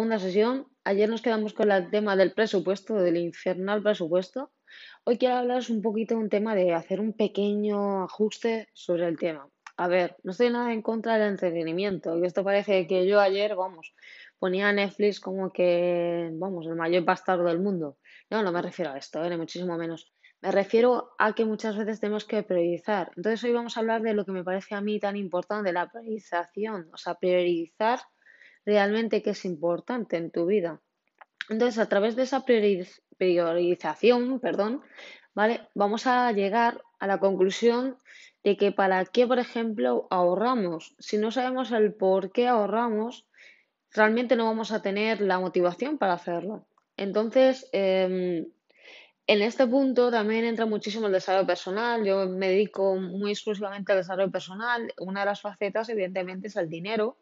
segunda sesión. Ayer nos quedamos con el tema del presupuesto, del infernal presupuesto. Hoy quiero hablaros un poquito de un tema de hacer un pequeño ajuste sobre el tema. A ver, no estoy nada en contra del entretenimiento. Y esto parece que yo ayer, vamos, ponía Netflix como que, vamos, el mayor bastardo del mundo. No, no me refiero a esto, ¿eh? muchísimo menos. Me refiero a que muchas veces tenemos que priorizar. Entonces hoy vamos a hablar de lo que me parece a mí tan importante, la priorización. O sea, priorizar realmente qué es importante en tu vida. Entonces, a través de esa priorización, perdón, ¿vale? Vamos a llegar a la conclusión de que para qué, por ejemplo, ahorramos. Si no sabemos el por qué ahorramos, realmente no vamos a tener la motivación para hacerlo. Entonces, em, en este punto también entra muchísimo el desarrollo personal. Yo me dedico muy exclusivamente al desarrollo personal. Una de las facetas, evidentemente, es el dinero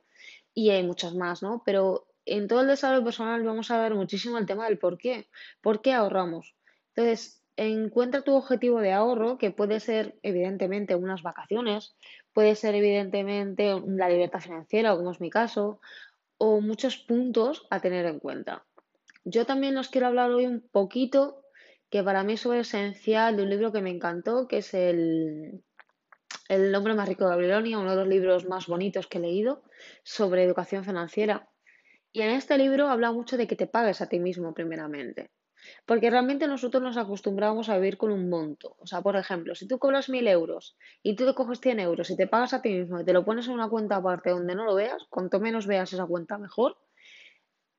y hay muchas más, ¿no? Pero en todo el desarrollo personal vamos a ver muchísimo el tema del por qué. ¿Por qué ahorramos? Entonces, encuentra tu objetivo de ahorro, que puede ser, evidentemente, unas vacaciones, puede ser, evidentemente, la libertad financiera, como es mi caso, o muchos puntos a tener en cuenta. Yo también os quiero hablar hoy un poquito, que para mí es esencial, de un libro que me encantó, que es el el hombre más rico de Babilonia, uno de los libros más bonitos que he leído sobre educación financiera. Y en este libro habla mucho de que te pagues a ti mismo primeramente. Porque realmente nosotros nos acostumbramos a vivir con un monto. O sea, por ejemplo, si tú cobras mil euros y tú te coges 100 euros y te pagas a ti mismo y te lo pones en una cuenta aparte donde no lo veas, cuanto menos veas esa cuenta mejor,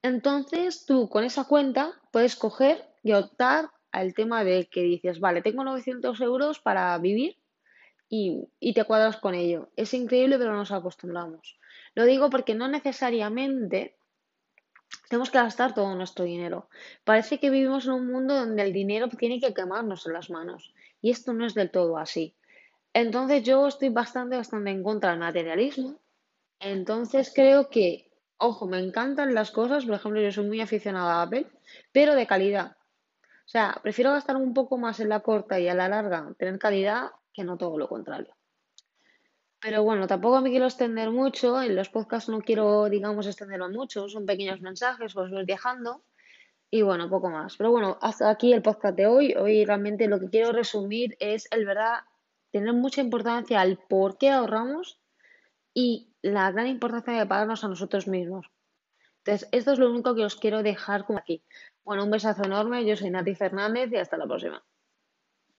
entonces tú con esa cuenta puedes coger y optar al tema de que dices, vale, tengo 900 euros para vivir y, te cuadras con ello. Es increíble, pero nos acostumbramos. Lo digo porque no necesariamente tenemos que gastar todo nuestro dinero. Parece que vivimos en un mundo donde el dinero tiene que quemarnos en las manos. Y esto no es del todo así. Entonces yo estoy bastante, bastante en contra del materialismo. Entonces creo que, ojo, me encantan las cosas. Por ejemplo, yo soy muy aficionada a Apple, pero de calidad. O sea, prefiero gastar un poco más en la corta y a la larga tener calidad que no todo lo contrario. Pero bueno, tampoco me quiero extender mucho, en los podcasts no quiero, digamos, extenderlo mucho, son pequeños mensajes, os voy viajando y bueno, poco más. Pero bueno, hasta aquí el podcast de hoy. Hoy realmente lo que quiero resumir es el verdad, tener mucha importancia al por qué ahorramos y la gran importancia de pagarnos a nosotros mismos. Entonces, esto es lo único que os quiero dejar como aquí. Bueno, un besazo enorme, yo soy Nati Fernández y hasta la próxima.